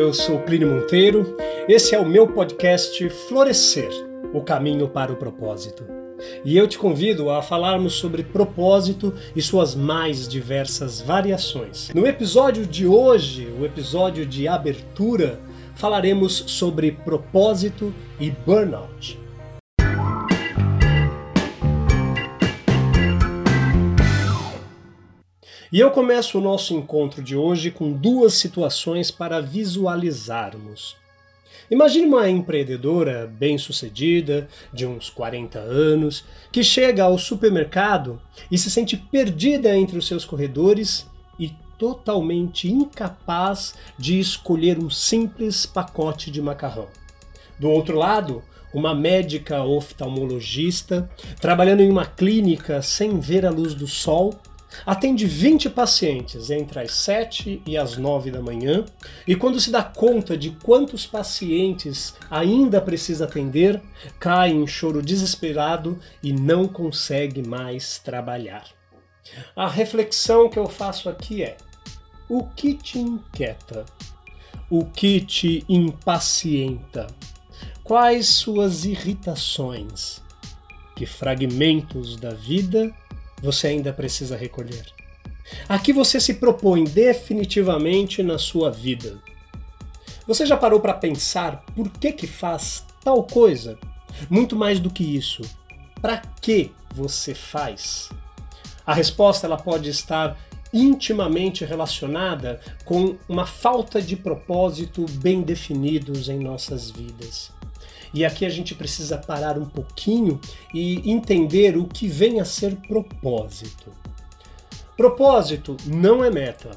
eu sou Plínio Monteiro. Esse é o meu podcast Florescer o caminho para o propósito. E eu te convido a falarmos sobre propósito e suas mais diversas variações. No episódio de hoje, o episódio de abertura, falaremos sobre propósito e burnout. E eu começo o nosso encontro de hoje com duas situações para visualizarmos. Imagine uma empreendedora bem-sucedida, de uns 40 anos, que chega ao supermercado e se sente perdida entre os seus corredores e totalmente incapaz de escolher um simples pacote de macarrão. Do outro lado, uma médica oftalmologista, trabalhando em uma clínica sem ver a luz do sol, Atende 20 pacientes entre as 7 e as 9 da manhã e, quando se dá conta de quantos pacientes ainda precisa atender, cai em choro desesperado e não consegue mais trabalhar. A reflexão que eu faço aqui é: o que te inquieta? O que te impacienta? Quais suas irritações? Que fragmentos da vida você ainda precisa recolher. Aqui você se propõe definitivamente na sua vida. Você já parou para pensar por que que faz tal coisa? Muito mais do que isso, para que você faz? A resposta ela pode estar intimamente relacionada com uma falta de propósito bem definidos em nossas vidas. E aqui a gente precisa parar um pouquinho e entender o que vem a ser propósito. Propósito não é meta.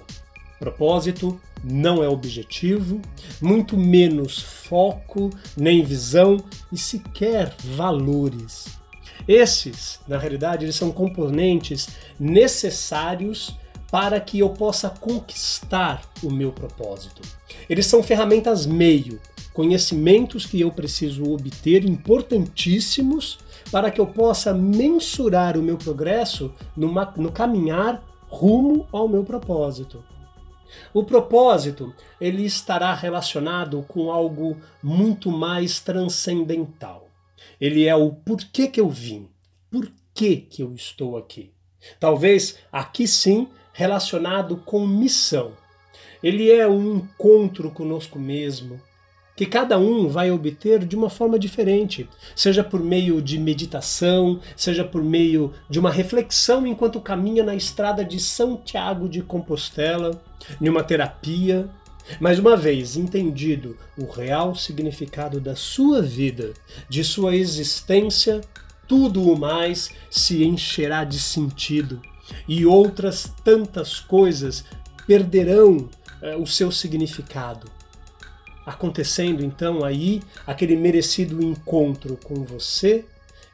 Propósito não é objetivo, muito menos foco, nem visão e sequer valores. Esses, na realidade, eles são componentes necessários para que eu possa conquistar o meu propósito. Eles são ferramentas meio conhecimentos que eu preciso obter importantíssimos para que eu possa mensurar o meu progresso numa, no caminhar rumo ao meu propósito. O propósito ele estará relacionado com algo muito mais transcendental. Ele é o porquê que eu vim, por que, que eu estou aqui. Talvez aqui sim relacionado com missão. Ele é um encontro conosco mesmo, que cada um vai obter de uma forma diferente, seja por meio de meditação, seja por meio de uma reflexão enquanto caminha na estrada de São Tiago de Compostela, em uma terapia. Mais uma vez, entendido o real significado da sua vida, de sua existência, tudo o mais se encherá de sentido e outras tantas coisas perderão é, o seu significado acontecendo então aí aquele merecido encontro com você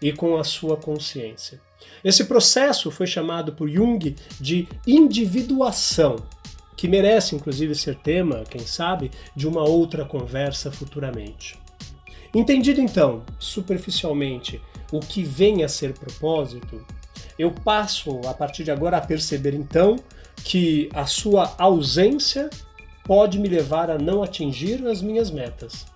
e com a sua consciência. Esse processo foi chamado por Jung de individuação, que merece inclusive ser tema, quem sabe, de uma outra conversa futuramente. Entendido então, superficialmente, o que vem a ser propósito, eu passo a partir de agora a perceber então que a sua ausência pode me levar a não atingir as minhas metas.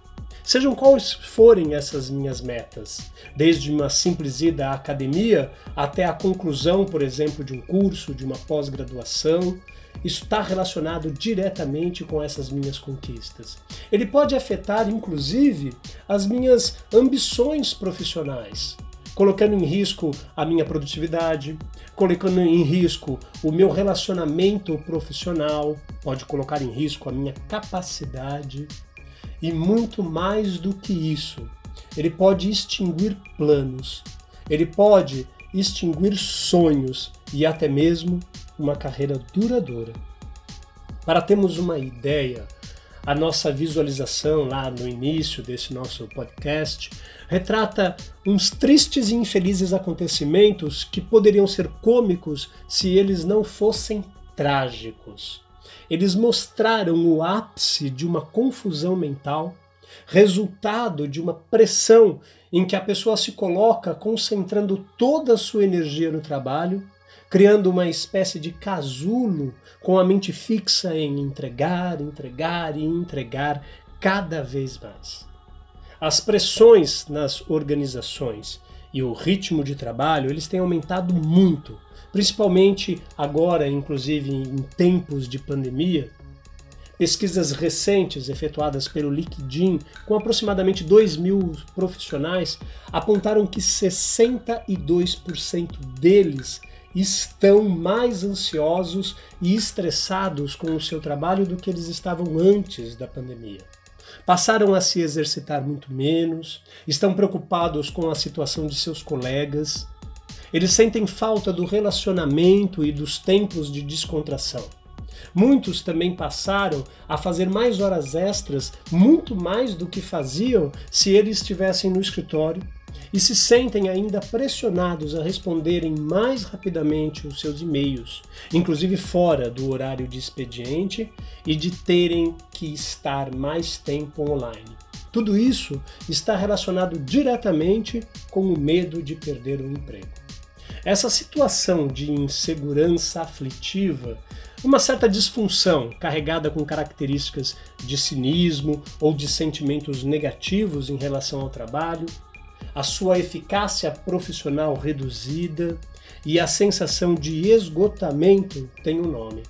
Sejam quais forem essas minhas metas, desde uma simples ida à academia até a conclusão, por exemplo, de um curso, de uma pós-graduação, isso está relacionado diretamente com essas minhas conquistas. Ele pode afetar, inclusive, as minhas ambições profissionais colocando em risco a minha produtividade, colocando em risco o meu relacionamento profissional, pode colocar em risco a minha capacidade e muito mais do que isso. Ele pode extinguir planos, ele pode extinguir sonhos e até mesmo uma carreira duradoura. Para termos uma ideia, a nossa visualização lá no início desse nosso podcast retrata uns tristes e infelizes acontecimentos que poderiam ser cômicos se eles não fossem trágicos. Eles mostraram o ápice de uma confusão mental, resultado de uma pressão em que a pessoa se coloca concentrando toda a sua energia no trabalho, criando uma espécie de casulo com a mente fixa em entregar, entregar e entregar cada vez mais. As pressões nas organizações e o ritmo de trabalho, eles têm aumentado muito, principalmente agora, inclusive em tempos de pandemia. Pesquisas recentes efetuadas pelo LinkedIn, com aproximadamente 2 mil profissionais, apontaram que 62% deles estão mais ansiosos e estressados com o seu trabalho do que eles estavam antes da pandemia. Passaram a se exercitar muito menos, estão preocupados com a situação de seus colegas, eles sentem falta do relacionamento e dos tempos de descontração. Muitos também passaram a fazer mais horas extras, muito mais do que faziam se eles estivessem no escritório, e se sentem ainda pressionados a responderem mais rapidamente os seus e-mails, inclusive fora do horário de expediente e de terem que estar mais tempo online. Tudo isso está relacionado diretamente com o medo de perder o emprego. Essa situação de insegurança aflitiva, uma certa disfunção carregada com características de cinismo ou de sentimentos negativos em relação ao trabalho, a sua eficácia profissional reduzida e a sensação de esgotamento tem um nome.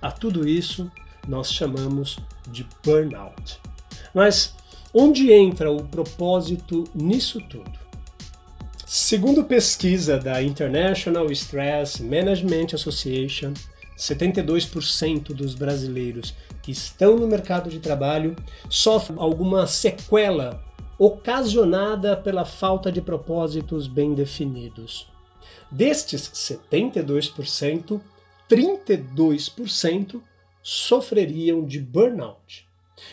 A tudo isso nós chamamos de burnout. Mas onde entra o propósito nisso tudo? Segundo pesquisa da International Stress Management Association, 72% dos brasileiros que estão no mercado de trabalho sofrem alguma sequela ocasionada pela falta de propósitos bem definidos. Destes 72%, 32% sofreriam de burnout.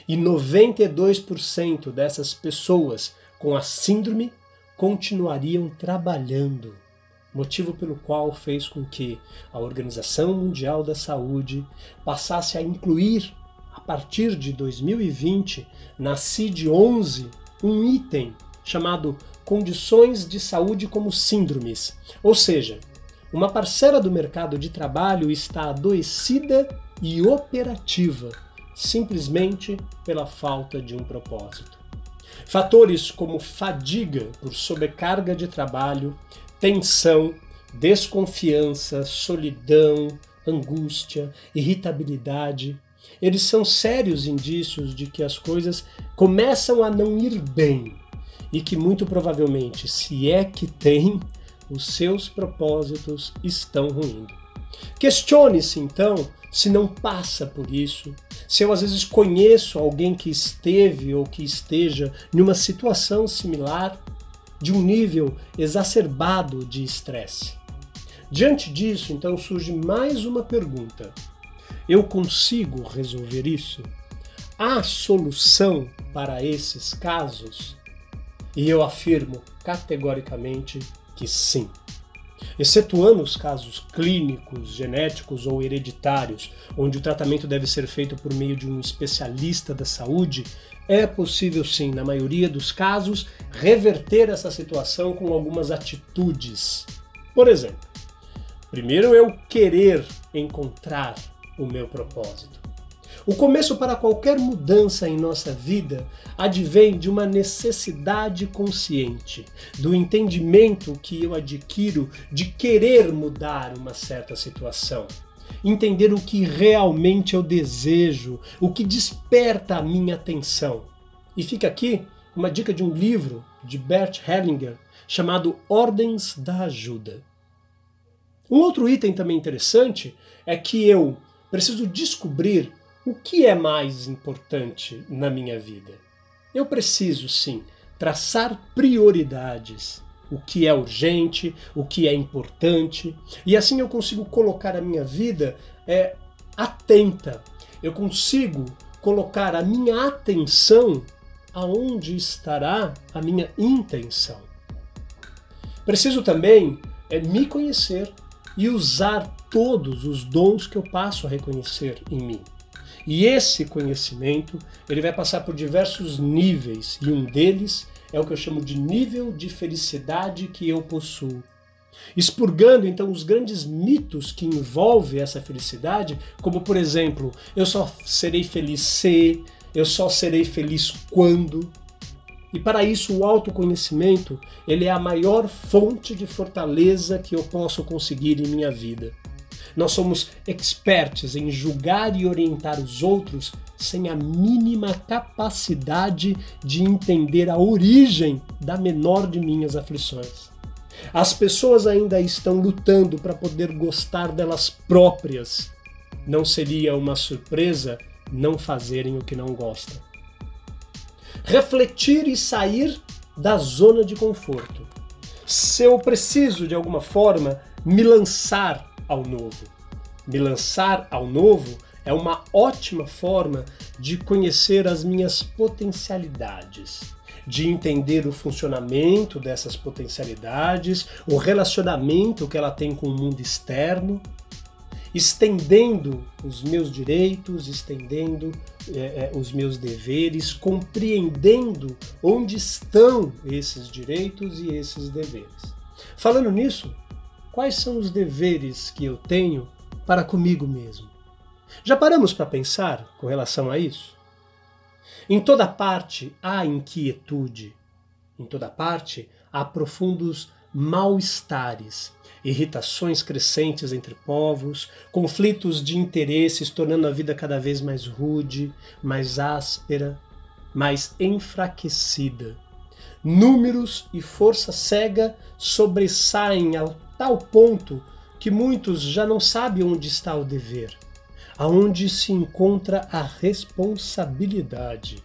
E 92% dessas pessoas com a síndrome continuariam trabalhando, motivo pelo qual fez com que a Organização Mundial da Saúde passasse a incluir, a partir de 2020, na CID-11, um item chamado condições de saúde como síndromes, ou seja, uma parcela do mercado de trabalho está adoecida e operativa simplesmente pela falta de um propósito. Fatores como fadiga por sobrecarga de trabalho, tensão, desconfiança, solidão, angústia, irritabilidade, eles são sérios indícios de que as coisas começam a não ir bem e que muito provavelmente, se é que tem, os seus propósitos estão ruindo. Questione-se então se não passa por isso, se eu às vezes conheço alguém que esteve ou que esteja numa situação similar, de um nível exacerbado de estresse. Diante disso, então surge mais uma pergunta: eu consigo resolver isso? Há solução para esses casos? E eu afirmo categoricamente que sim. Excetuando os casos clínicos, genéticos ou hereditários, onde o tratamento deve ser feito por meio de um especialista da saúde, é possível sim, na maioria dos casos, reverter essa situação com algumas atitudes. Por exemplo, primeiro eu querer encontrar o meu propósito. O começo para qualquer mudança em nossa vida advém de uma necessidade consciente, do entendimento que eu adquiro de querer mudar uma certa situação. Entender o que realmente eu desejo, o que desperta a minha atenção. E fica aqui uma dica de um livro de Bert Hellinger chamado Ordens da Ajuda. Um outro item também interessante é que eu Preciso descobrir o que é mais importante na minha vida. Eu preciso, sim, traçar prioridades. O que é urgente, o que é importante, e assim eu consigo colocar a minha vida é, atenta. Eu consigo colocar a minha atenção aonde estará a minha intenção. Preciso também é, me conhecer e usar todos os dons que eu passo a reconhecer em mim. E esse conhecimento, ele vai passar por diversos níveis, e um deles é o que eu chamo de nível de felicidade que eu possuo. expurgando então os grandes mitos que envolvem essa felicidade, como por exemplo, eu só serei feliz se, eu só serei feliz quando. E para isso o autoconhecimento, ele é a maior fonte de fortaleza que eu posso conseguir em minha vida. Nós somos expertos em julgar e orientar os outros sem a mínima capacidade de entender a origem da menor de minhas aflições. As pessoas ainda estão lutando para poder gostar delas próprias. Não seria uma surpresa não fazerem o que não gostam. Refletir e sair da zona de conforto. Se eu preciso, de alguma forma, me lançar ao novo. Me lançar ao novo é uma ótima forma de conhecer as minhas potencialidades de entender o funcionamento dessas potencialidades, o relacionamento que ela tem com o mundo externo, estendendo os meus direitos, estendendo é, é, os meus deveres, compreendendo onde estão esses direitos e esses deveres. Falando nisso, quais são os deveres que eu tenho para comigo mesmo? Já paramos para pensar com relação a isso? Em toda parte há inquietude, em toda parte há profundos mal-estares, irritações crescentes entre povos, conflitos de interesses tornando a vida cada vez mais rude, mais áspera, mais enfraquecida. Números e força cega sobressaem a tal ponto que muitos já não sabem onde está o dever aonde se encontra a responsabilidade.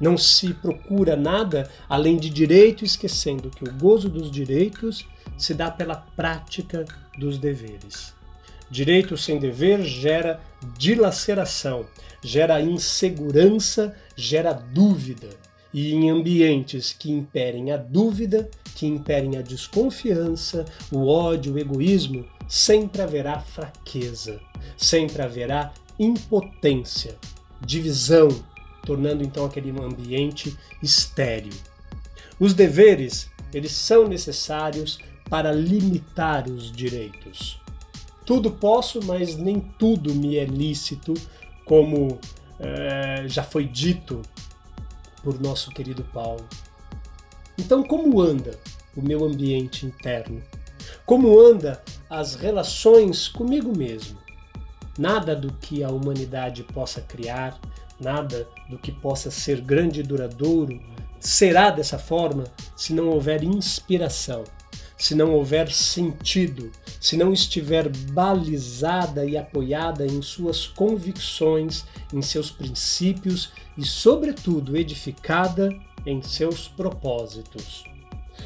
Não se procura nada além de direito, esquecendo que o gozo dos direitos se dá pela prática dos deveres. Direito sem dever gera dilaceração, gera insegurança, gera dúvida. E em ambientes que imperem a dúvida, que imperem a desconfiança, o ódio, o egoísmo, sempre haverá fraqueza, sempre haverá impotência, divisão, tornando então aquele ambiente estéril. Os deveres, eles são necessários para limitar os direitos. Tudo posso, mas nem tudo me é lícito, como é, já foi dito por nosso querido Paulo. Então, como anda o meu ambiente interno? Como anda as relações comigo mesmo? Nada do que a humanidade possa criar, nada do que possa ser grande e duradouro será dessa forma se não houver inspiração, se não houver sentido, se não estiver balizada e apoiada em suas convicções, em seus princípios e, sobretudo, edificada em seus propósitos.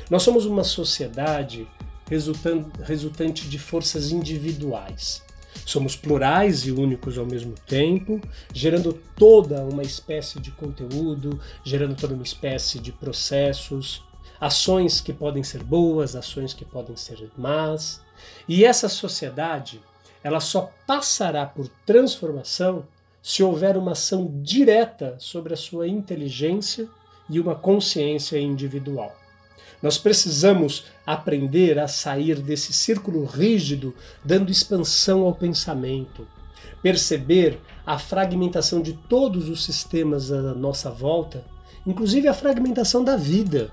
Nós somos uma sociedade resultante de forças individuais. Somos plurais e únicos ao mesmo tempo, gerando toda uma espécie de conteúdo, gerando toda uma espécie de processos, ações que podem ser boas, ações que podem ser más. E essa sociedade, ela só passará por transformação se houver uma ação direta sobre a sua inteligência e uma consciência individual. Nós precisamos aprender a sair desse círculo rígido, dando expansão ao pensamento, perceber a fragmentação de todos os sistemas à nossa volta, inclusive a fragmentação da vida,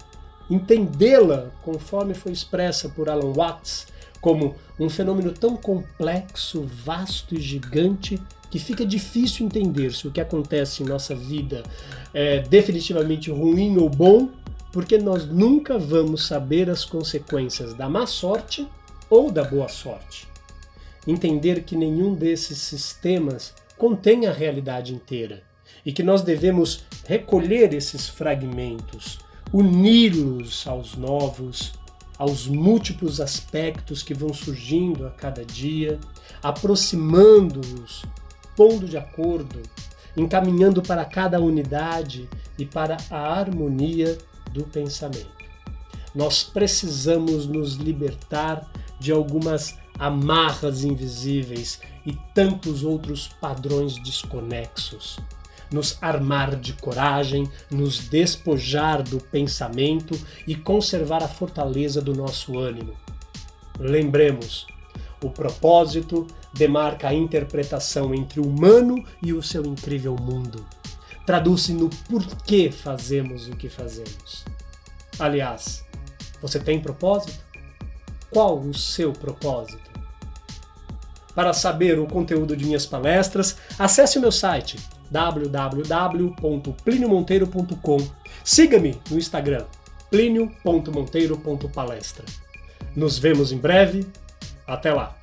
entendê-la conforme foi expressa por Alan Watts como um fenômeno tão complexo, vasto e gigante que fica difícil entender se o que acontece em nossa vida é definitivamente ruim ou bom porque nós nunca vamos saber as consequências da má sorte ou da boa sorte. Entender que nenhum desses sistemas contém a realidade inteira e que nós devemos recolher esses fragmentos, uni-los aos novos, aos múltiplos aspectos que vão surgindo a cada dia, aproximando-os, pondo de acordo, encaminhando para cada unidade e para a harmonia do pensamento. Nós precisamos nos libertar de algumas amarras invisíveis e tantos outros padrões desconexos. Nos armar de coragem, nos despojar do pensamento e conservar a fortaleza do nosso ânimo. Lembremos, o propósito demarca a interpretação entre o humano e o seu incrível mundo. Traduz-se no porquê fazemos o que fazemos. Aliás, você tem propósito? Qual o seu propósito? Para saber o conteúdo de minhas palestras, acesse o meu site www.pliniomonteiro.com. Siga-me no Instagram plinio.monteiro.palestra. Nos vemos em breve. Até lá!